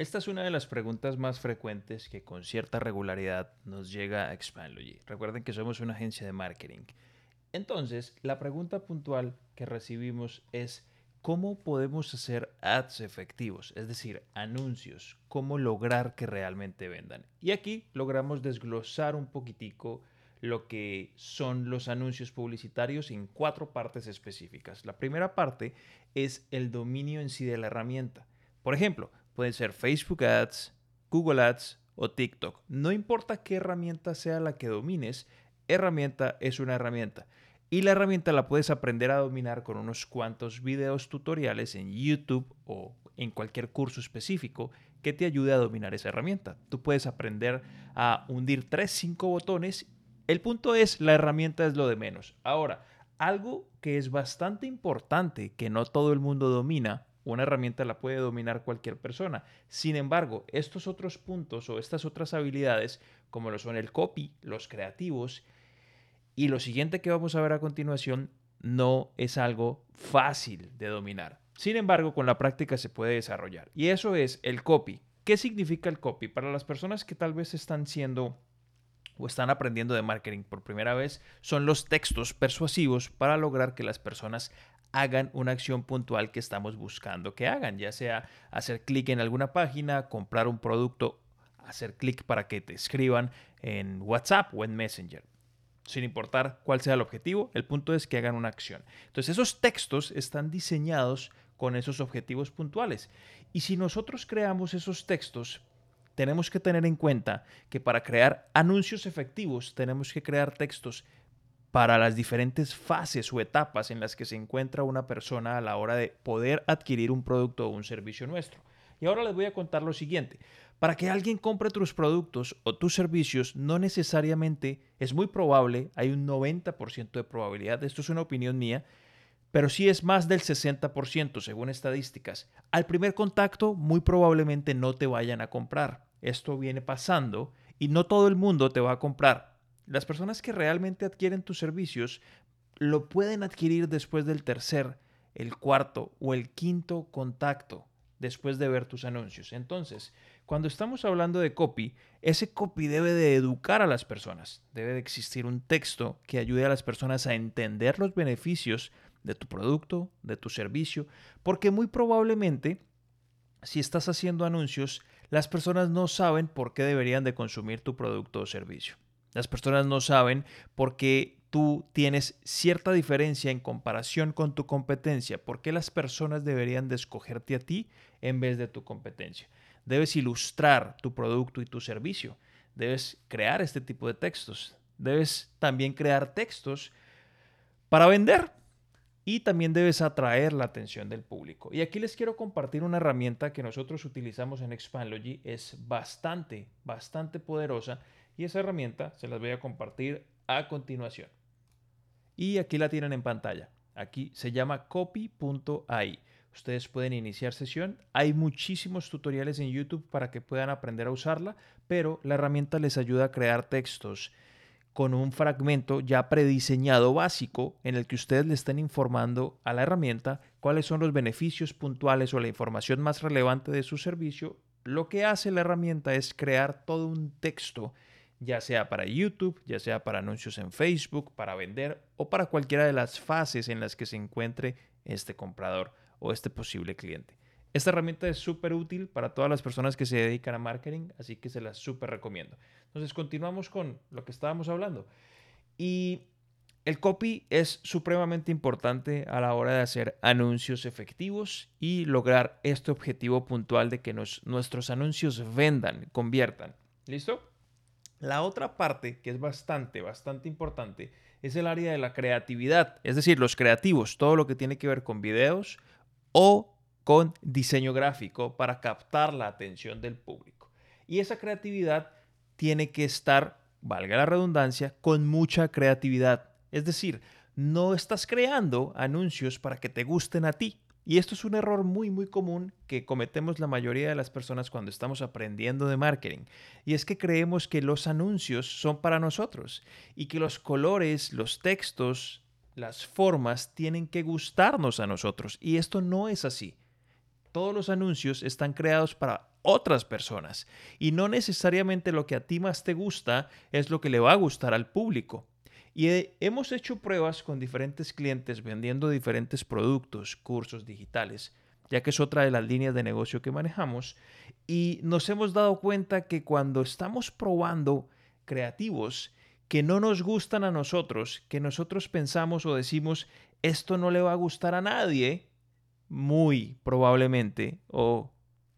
Esta es una de las preguntas más frecuentes que con cierta regularidad nos llega a Expandlogy. Recuerden que somos una agencia de marketing. Entonces, la pregunta puntual que recibimos es ¿cómo podemos hacer ads efectivos? Es decir, anuncios, cómo lograr que realmente vendan. Y aquí logramos desglosar un poquitico lo que son los anuncios publicitarios en cuatro partes específicas. La primera parte es el dominio en sí de la herramienta. Por ejemplo, pueden ser Facebook Ads, Google Ads o TikTok. No importa qué herramienta sea la que domines, herramienta es una herramienta. Y la herramienta la puedes aprender a dominar con unos cuantos videos tutoriales en YouTube o en cualquier curso específico que te ayude a dominar esa herramienta. Tú puedes aprender a hundir 3, 5 botones el punto es, la herramienta es lo de menos. Ahora, algo que es bastante importante, que no todo el mundo domina, una herramienta la puede dominar cualquier persona. Sin embargo, estos otros puntos o estas otras habilidades, como lo son el copy, los creativos, y lo siguiente que vamos a ver a continuación, no es algo fácil de dominar. Sin embargo, con la práctica se puede desarrollar. Y eso es el copy. ¿Qué significa el copy? Para las personas que tal vez están siendo o están aprendiendo de marketing por primera vez son los textos persuasivos para lograr que las personas hagan una acción puntual que estamos buscando que hagan, ya sea hacer clic en alguna página, comprar un producto, hacer clic para que te escriban en WhatsApp o en Messenger. Sin importar cuál sea el objetivo, el punto es que hagan una acción. Entonces esos textos están diseñados con esos objetivos puntuales. Y si nosotros creamos esos textos tenemos que tener en cuenta que para crear anuncios efectivos tenemos que crear textos para las diferentes fases o etapas en las que se encuentra una persona a la hora de poder adquirir un producto o un servicio nuestro. Y ahora les voy a contar lo siguiente. Para que alguien compre tus productos o tus servicios, no necesariamente es muy probable, hay un 90% de probabilidad, esto es una opinión mía, pero sí es más del 60% según estadísticas. Al primer contacto, muy probablemente no te vayan a comprar esto viene pasando y no todo el mundo te va a comprar. Las personas que realmente adquieren tus servicios lo pueden adquirir después del tercer, el cuarto o el quinto contacto después de ver tus anuncios. Entonces, cuando estamos hablando de copy, ese copy debe de educar a las personas. Debe de existir un texto que ayude a las personas a entender los beneficios de tu producto, de tu servicio, porque muy probablemente si estás haciendo anuncios, las personas no saben por qué deberían de consumir tu producto o servicio. Las personas no saben por qué tú tienes cierta diferencia en comparación con tu competencia, por qué las personas deberían de escogerte a ti en vez de tu competencia. Debes ilustrar tu producto y tu servicio. Debes crear este tipo de textos. Debes también crear textos para vender y también debes atraer la atención del público. Y aquí les quiero compartir una herramienta que nosotros utilizamos en Expandlogy. Es bastante, bastante poderosa y esa herramienta se las voy a compartir a continuación. Y aquí la tienen en pantalla. Aquí se llama copy.ai. Ustedes pueden iniciar sesión. Hay muchísimos tutoriales en YouTube para que puedan aprender a usarla, pero la herramienta les ayuda a crear textos con un fragmento ya prediseñado básico en el que ustedes le estén informando a la herramienta cuáles son los beneficios puntuales o la información más relevante de su servicio. Lo que hace la herramienta es crear todo un texto, ya sea para YouTube, ya sea para anuncios en Facebook, para vender o para cualquiera de las fases en las que se encuentre este comprador o este posible cliente. Esta herramienta es súper útil para todas las personas que se dedican a marketing, así que se la súper recomiendo. Entonces continuamos con lo que estábamos hablando. Y el copy es supremamente importante a la hora de hacer anuncios efectivos y lograr este objetivo puntual de que nuestros anuncios vendan, conviertan. ¿Listo? La otra parte que es bastante, bastante importante es el área de la creatividad, es decir, los creativos, todo lo que tiene que ver con videos o con diseño gráfico para captar la atención del público. Y esa creatividad tiene que estar, valga la redundancia, con mucha creatividad. Es decir, no estás creando anuncios para que te gusten a ti. Y esto es un error muy, muy común que cometemos la mayoría de las personas cuando estamos aprendiendo de marketing. Y es que creemos que los anuncios son para nosotros y que los colores, los textos, las formas tienen que gustarnos a nosotros. Y esto no es así. Todos los anuncios están creados para otras personas. Y no necesariamente lo que a ti más te gusta es lo que le va a gustar al público. Y hemos hecho pruebas con diferentes clientes vendiendo diferentes productos, cursos digitales, ya que es otra de las líneas de negocio que manejamos. Y nos hemos dado cuenta que cuando estamos probando creativos que no nos gustan a nosotros, que nosotros pensamos o decimos, esto no le va a gustar a nadie, muy probablemente o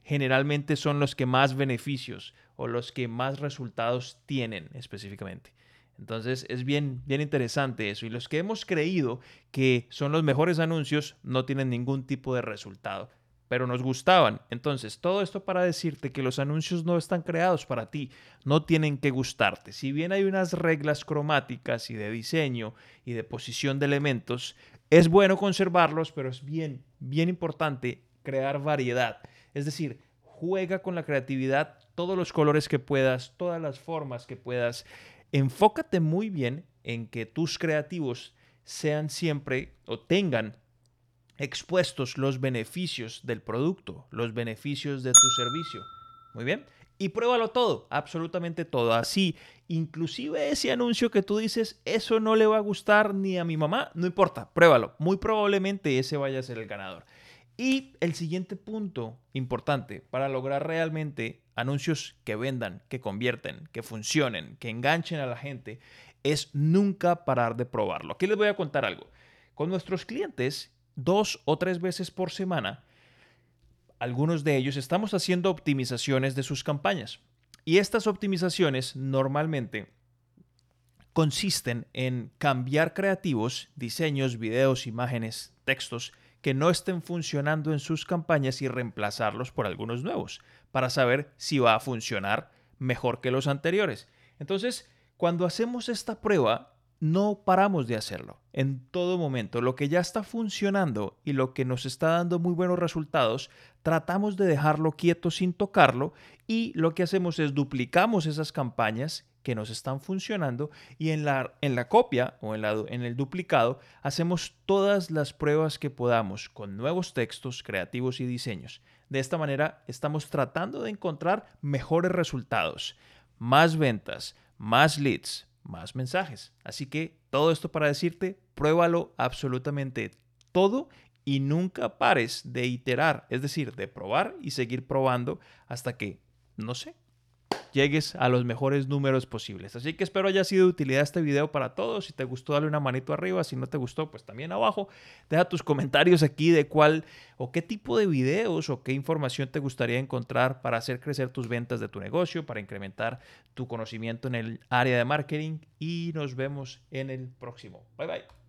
generalmente son los que más beneficios o los que más resultados tienen específicamente. Entonces es bien, bien interesante eso. Y los que hemos creído que son los mejores anuncios no tienen ningún tipo de resultado, pero nos gustaban. Entonces, todo esto para decirte que los anuncios no están creados para ti, no tienen que gustarte. Si bien hay unas reglas cromáticas y de diseño y de posición de elementos, es bueno conservarlos, pero es bien, bien importante crear variedad. Es decir, juega con la creatividad, todos los colores que puedas, todas las formas que puedas. Enfócate muy bien en que tus creativos sean siempre o tengan expuestos los beneficios del producto, los beneficios de tu servicio. Muy bien. Y pruébalo todo, absolutamente todo. Así, inclusive ese anuncio que tú dices, eso no le va a gustar ni a mi mamá, no importa, pruébalo. Muy probablemente ese vaya a ser el ganador. Y el siguiente punto importante para lograr realmente anuncios que vendan, que convierten, que funcionen, que enganchen a la gente, es nunca parar de probarlo. Aquí les voy a contar algo. Con nuestros clientes, dos o tres veces por semana, algunos de ellos estamos haciendo optimizaciones de sus campañas. Y estas optimizaciones normalmente consisten en cambiar creativos, diseños, videos, imágenes, textos que no estén funcionando en sus campañas y reemplazarlos por algunos nuevos para saber si va a funcionar mejor que los anteriores. Entonces, cuando hacemos esta prueba, no paramos de hacerlo en todo momento. Lo que ya está funcionando y lo que nos está dando muy buenos resultados, tratamos de dejarlo quieto sin tocarlo y lo que hacemos es duplicamos esas campañas que nos están funcionando y en la, en la copia o en, en el duplicado hacemos todas las pruebas que podamos con nuevos textos creativos y diseños. De esta manera estamos tratando de encontrar mejores resultados, más ventas, más leads, más mensajes. Así que todo esto para decirte, pruébalo absolutamente todo y nunca pares de iterar, es decir, de probar y seguir probando hasta que, no sé, llegues a los mejores números posibles. Así que espero haya sido de utilidad este video para todos. Si te gustó, dale una manito arriba. Si no te gustó, pues también abajo. Deja tus comentarios aquí de cuál o qué tipo de videos o qué información te gustaría encontrar para hacer crecer tus ventas de tu negocio, para incrementar tu conocimiento en el área de marketing. Y nos vemos en el próximo. Bye bye.